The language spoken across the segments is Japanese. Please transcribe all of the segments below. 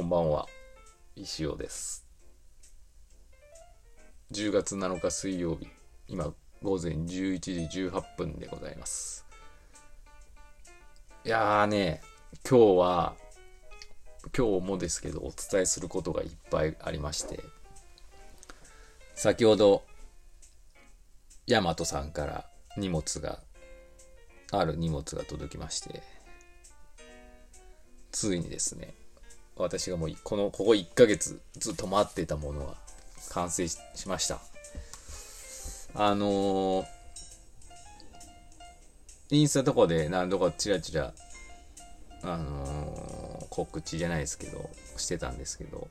こんばんは、石尾です。10月7日水曜日、今午前11時18分でございます。いやーね、今日は、今日もですけど、お伝えすることがいっぱいありまして、先ほど、ヤマトさんから荷物が、ある荷物が届きまして、ついにですね、私がもうこの、ここ1ヶ月ずっと待ってたものが完成ししました。あのー、インスタとかで何度かチラチラ、あのー、告知じゃないですけど、してたんですけど、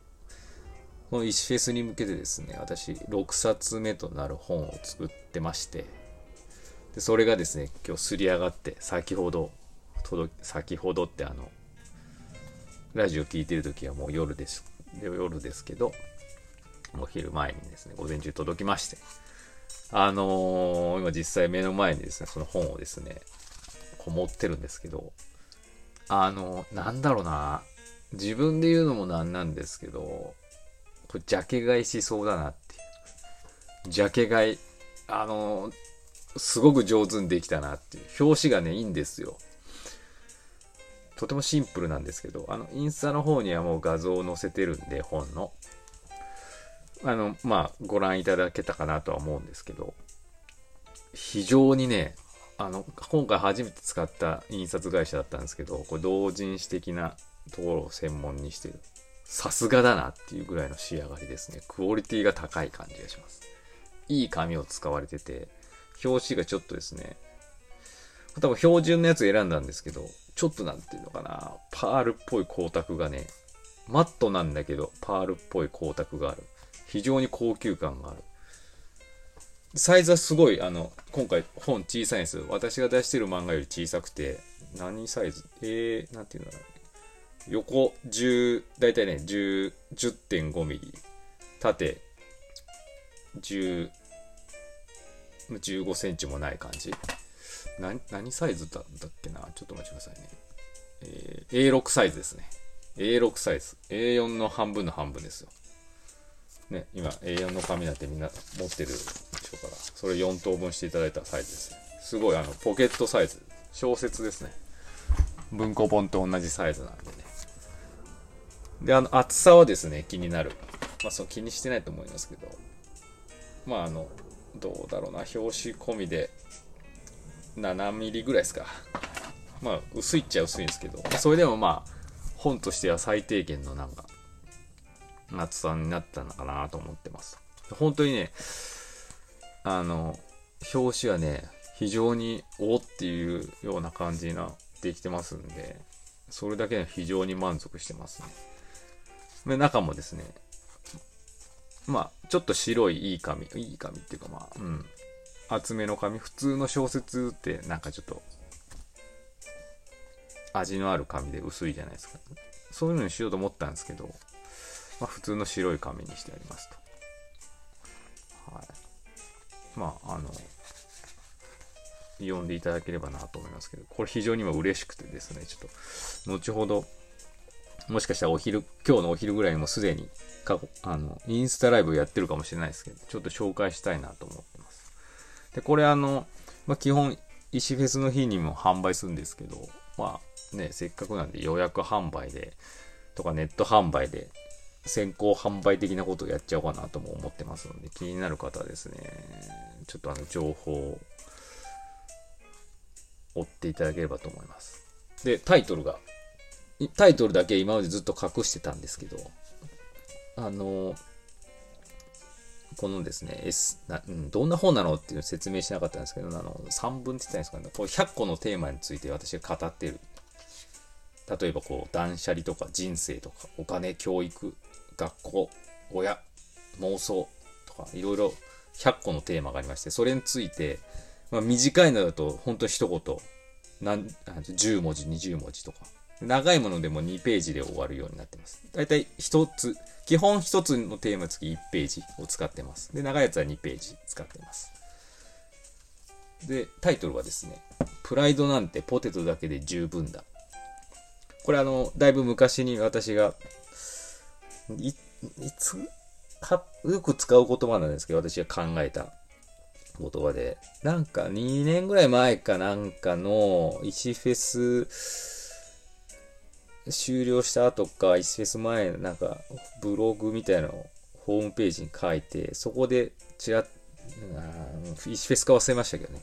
この石フェスに向けてですね、私6冊目となる本を作ってまして、でそれがですね、今日すり上がって、先ほど、届先ほどってあの、ラジオ聞いてる時はもう夜です。夜ですけど、お昼前にですね、午前中届きまして、あのー、今実際目の前にですね、その本をですね、こう持ってるんですけど、あのー、なんだろうな、自分で言うのもなんなんですけど、これジャケ買いしそうだなっていう。ジャケ買い、あのー、すごく上手にできたなっていう。表紙がね、いいんですよ。とてもシンプルなんですけど、あの、インスタの方にはもう画像を載せてるんで、本の。あの、まあ、ご覧いただけたかなとは思うんですけど、非常にね、あの、今回初めて使った印刷会社だったんですけど、これ同人誌的なところを専門にしてる。さすがだなっていうぐらいの仕上がりですね。クオリティが高い感じがします。いい紙を使われてて、表紙がちょっとですね、多分標準のやつ選んだんですけど、ちょっとなんていうのかな、パールっぽい光沢がね、マットなんだけど、パールっぽい光沢がある。非常に高級感がある。サイズはすごい、あの、今回本小さいんです。私が出してる漫画より小さくて、何サイズ？えー、なんていうんだろう。横10、だいたいね、10、10.5ミリ。縦、10、15センチもない感じ。何サイズだったっけな？ちょっとお待ちくださいね。えー、A6 サイズですね。A6 サイズ。A4 の半分の半分ですよ。ね、今 A4 の紙なんてみんな持ってるでしょうから、それ4等分していただいたサイズですね。すごいあの、ポケットサイズ。小説ですね。文庫本と同じサイズなんでね。で、あの、厚さはですね、気になる。まあ、そう気にしてないと思いますけど。まあ、あの、どうだろうな、表紙込みで、7ミリぐらいですか。まあ、薄いっちゃ薄いんですけど、それでもまあ、本としては最低限のなんか、厚さになったのかなと思ってます。本当にね、あの、表紙はね、非常におっていうような感じにな、できてますんで、それだけで非常に満足してますね。で、中もですね、まあ、ちょっと白いいい紙、いい紙っていうかまあ、うん、厚めの紙、普通の小説ってなんかちょっと、味のある紙で薄いじゃないですか。そういうのにしようと思ったんですけど、まあ、普通の白い紙にしてありますと。はい。まあ、あの、読んでいただければなと思いますけど、これ非常に今嬉しくてですね、ちょっと、後ほど、もしかしたらお昼、今日のお昼ぐらいにもすでに過去、あの、インスタライブやってるかもしれないですけど、ちょっと紹介したいなと思って。で、これあの、まあ、基本、石フェスの日にも販売するんですけど、まあね、せっかくなんで予約販売で、とかネット販売で、先行販売的なことをやっちゃおうかなとも思ってますので、気になる方はですね、ちょっとあの、情報を追っていただければと思います。で、タイトルが、タイトルだけ今までずっと隠してたんですけど、あの、このですね、S な、うん、どんな本なのっていうのを説明しなかったんですけど、あの、3分って言ったんですかね、こう100個のテーマについて私が語ってる。例えばこう、断捨離とか人生とか、お金、教育、学校、親、妄想とか、いろいろ100個のテーマがありまして、それについて、まあ、短いのだと、本当一言、なん10文字、20文字とか。長いものでも2ページで終わるようになってます。だいたい1つ、基本1つのテーマにつき1ページを使ってます。で、長いやつは2ページ使ってます。で、タイトルはですね、プライドなんてポテトだけで十分だ。これあの、だいぶ昔に私が、い、いつか、よく使う言葉なんですけど、私が考えた言葉で。なんか2年ぐらい前かなんかの石フェス終了した後か、石フェス前、なんかブログみたいなのをホームページに書いて、そこでちらっ、石フェスか忘れましたけどね。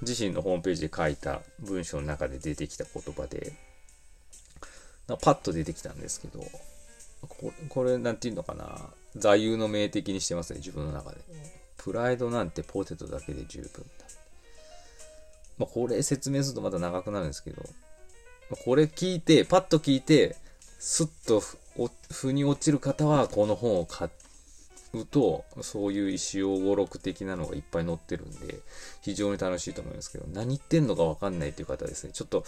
自身のホームページで書いた文章の中で出てきた言葉で、パッと出てきたんですけど、ここれ、なんていうのかな？座右の銘的にしてますね、自分の中で。プライドなんてポテトだけで十分だ。まあ、これ説明するとまた長くなるんですけど、これ聞いて、パッと聞いて、スッと腑に落ちる方は、この本を買うと、そういう石尾語録的なのがいっぱい載ってるんで、非常に楽しいと思いますけど、何言ってんのかわかんないっていう方ですね、ちょっと、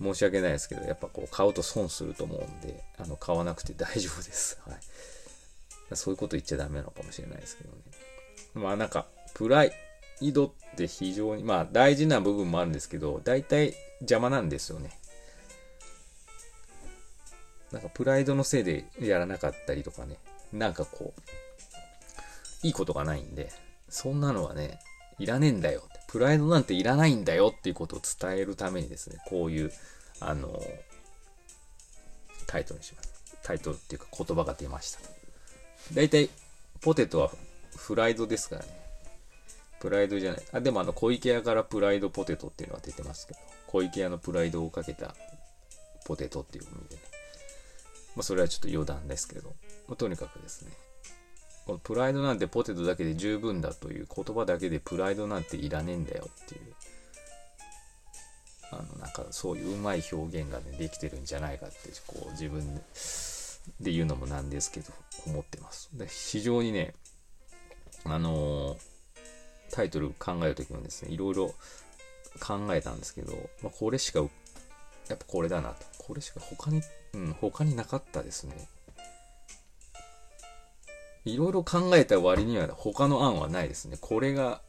申し訳ないですけど、やっぱこう買うと損すると思うんで、あの、買わなくて大丈夫です。はい。そういうこと言っちゃダメなのかもしれないですけどね。まあなんか、プライドって非常に、まあ大事な部分もあるんですけど、大体邪魔なんですよね。なんかプライドのせいでやらなかったりとかね、なんかこう、いいことがないんで、そんなのはね、いらねえんだよ。プライドなんていらないんだよっていうことを伝えるためにですね、こういう、あの、タイトルにします。タイトルっていうか言葉が出ました。大体、ポテトはフライドですからね。プライドじゃない。あ、でもあの、小池屋からプライドポテトっていうのが出てますけど、小池屋のプライドをかけたポテトっていう意味でね。まあ、それはちょっと余談ですけど、まあ、とにかくですね、このプライドなんてポテトだけで十分だという言葉だけでプライドなんていらねえんだよっていう、あの、なんかそういううまい表現がね、できてるんじゃないかって、こう自分で言うのもなんですけど、思ってます。で非常にね、あのー、タイトル考えるときもですね、いろいろ考えたんですけど、まあ、これしか、やっぱこれだなと。これしか他に、うん、他になかったですね。いろいろ考えた割には他の案はないですね。これが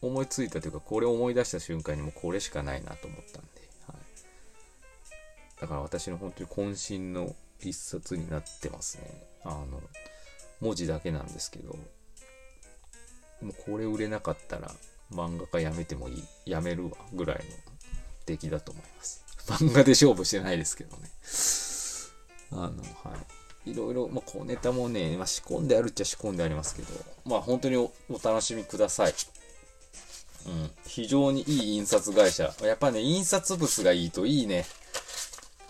思いついたというか、これを思い出した瞬間にもこれしかないなと思ったんで。はい、だから私の本当に渾身の一冊になってますね。あの、文字だけなんですけど、もうこれ売れなかったら漫画家やめてもいい、やめるわぐらいの出来だと思います。漫画で勝負してないですけどね。あの、はい。いろいろ、まあ、こうネタもね、まあ、仕込んであるっちゃ仕込んでありますけど、まあ、本当にお楽しみください。うん。非常にいい印刷会社。やっぱね、印刷物がいいといいね。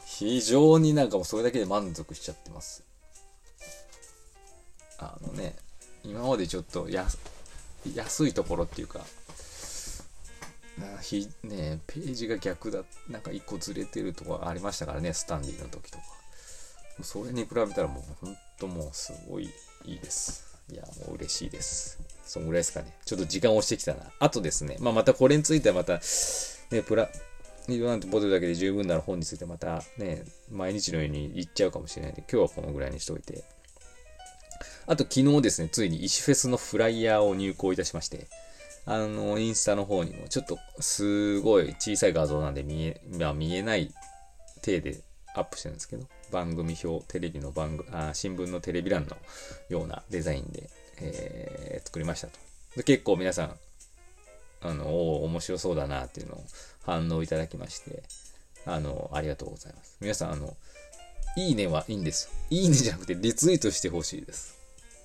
非常になんかもうそれだけで満足しちゃってます。あのね、今までちょっと安安いところっていうか、ひね、ページが逆だ、なんか一個ずれてるとかありましたからね、スタンディの時とか。それに比べたらもうほんともうすごいいいです。いや、もう嬉しいです。そんぐらいですかね。ちょっと時間押してきたな。あとですね、まあ、またこれについてはまた、ね、プラ、リドなんてポテトだけで十分なら本についてまたね、毎日のように言っちゃうかもしれないんで、今日はこのぐらいにしておいて。あと昨日ですね、ついに石フェスのフライヤーを入稿いたしまして、あの、インスタの方にもちょっとすごい小さい画像なんで見え、まあ見えない体でアップしてるんですけど、番組表、テレビの番組、あ新聞のテレビ欄のようなデザインで、えー、作りましたと。で結構皆さん、あの、お面白そうだなっていうのを反応いただきまして、あの、ありがとうございます。皆さん、あの、いいねはいいんですよ。いいねじゃなくてリツイートしてほしいです。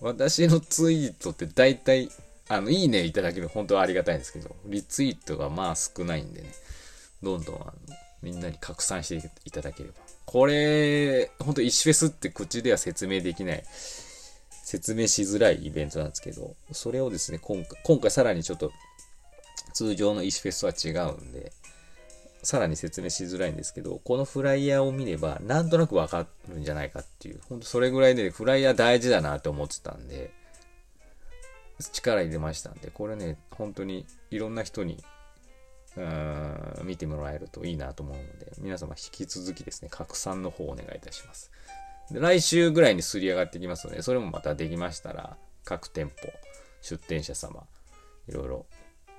私のツイートって大体、あの、いいねいただける本当はありがたいんですけど、リツイートがまあ少ないんでね、どんどんあのみんなに拡散していただければ。これ、本当石フェスって口では説明できない、説明しづらいイベントなんですけど、それをですね、今回、今回さらにちょっと通常の石フェスとは違うんで、さらに説明しづらいんですけど、このフライヤーを見れば、なんとなくわかるんじゃないかっていう、ほんとそれぐらいで、ねフライヤー大事だなって思ってたんで、力入れましたんで、これね、本当にいろんな人に、うーん、見てもらえるといいなと思うので、皆様引き続きですね、拡散の方をお願いいたします。で来週ぐらいにすり上がってきますので、それもまたできましたら、各店舗、出店者様、いろいろ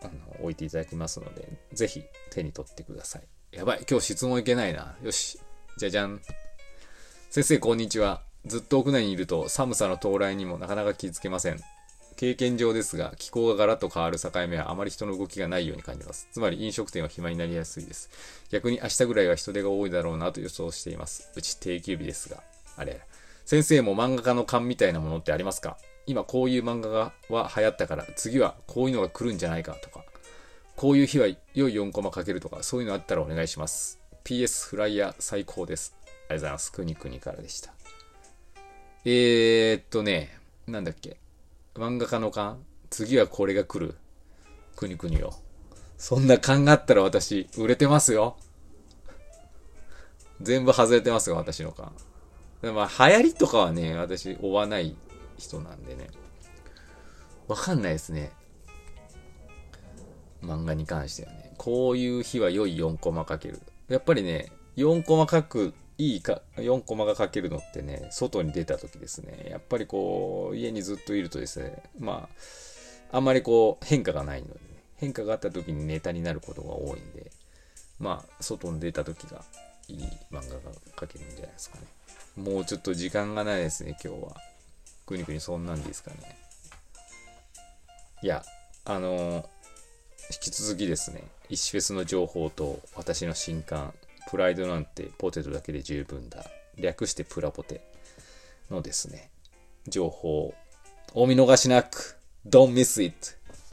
あの置いていただきますので、ぜひ手に取ってください。やばい、今日質問いけないな。よし。じゃじゃん。先生、こんにちは。ずっと屋内にいると寒さの到来にもなかなか気づけません。経験上ですが、気候がガラッと変わる境目はあまり人の動きがないように感じます。つまり飲食店は暇になりやすいです。逆に明日ぐらいは人手が多いだろうなと予想しています。うち定休日ですが。あれ。先生も漫画家の勘みたいなものってありますか？今こういう漫画がは流行ったから次はこういうのが来るんじゃないかとか、こういう日は良い4コマかけるとか、そういうのあったらお願いします。PS フライヤー最高です。ありがとうございます。くにくにからでした。えー、っとね、なんだっけ。漫画家の勘？次はこれが来る。くにくによ。そんな勘があったら私、売れてますよ。全部外れてますよ、私の勘。でまあ、流行りとかはね、私、追わない人なんでね。わかんないですね。漫画に関してはね。こういう日は良い4コマかける。やっぱりね、4コマ書くいいか、4コマが書けるのってね、外に出た時ですね、やっぱりこう、家にずっといるとですね、まあ、あんまりこう、変化がないので、ね、変化があった時にネタになることが多いんで、まあ、外に出た時がいい漫画が書けるんじゃないですかね。もうちょっと時間がないですね、今日は。くにくにそんなんですかね。いや、あのー、引き続きですね、石フェスの情報と私の新刊、プライドなんてポテトだけで十分だ。略してプラポテのですね、情報をお見逃しなく、Don't miss it!